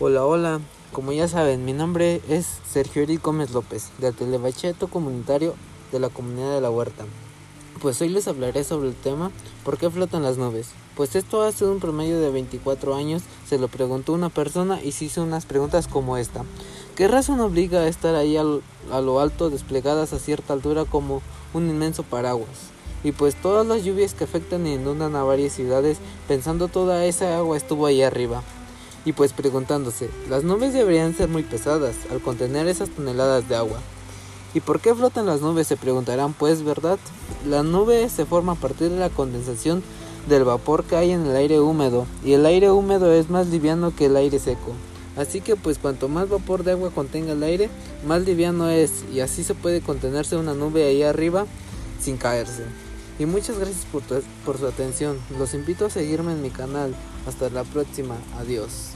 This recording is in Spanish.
Hola, hola. Como ya saben, mi nombre es Sergio Eric Gómez López, del Telebacheto Comunitario de la Comunidad de la Huerta. Pues hoy les hablaré sobre el tema ¿Por qué flotan las nubes? Pues esto hace un promedio de 24 años se lo preguntó una persona y se hizo unas preguntas como esta. ¿Qué razón obliga a estar ahí a lo alto desplegadas a cierta altura como un inmenso paraguas? Y pues todas las lluvias que afectan y inundan a varias ciudades, pensando toda esa agua estuvo ahí arriba y pues preguntándose, las nubes deberían ser muy pesadas al contener esas toneladas de agua. ¿Y por qué flotan las nubes? Se preguntarán, pues, ¿verdad? La nube se forma a partir de la condensación del vapor que hay en el aire húmedo, y el aire húmedo es más liviano que el aire seco. Así que pues cuanto más vapor de agua contenga el aire, más liviano es, y así se puede contenerse una nube ahí arriba sin caerse. Y muchas gracias por, por su atención. Los invito a seguirme en mi canal. Hasta la próxima. Adiós.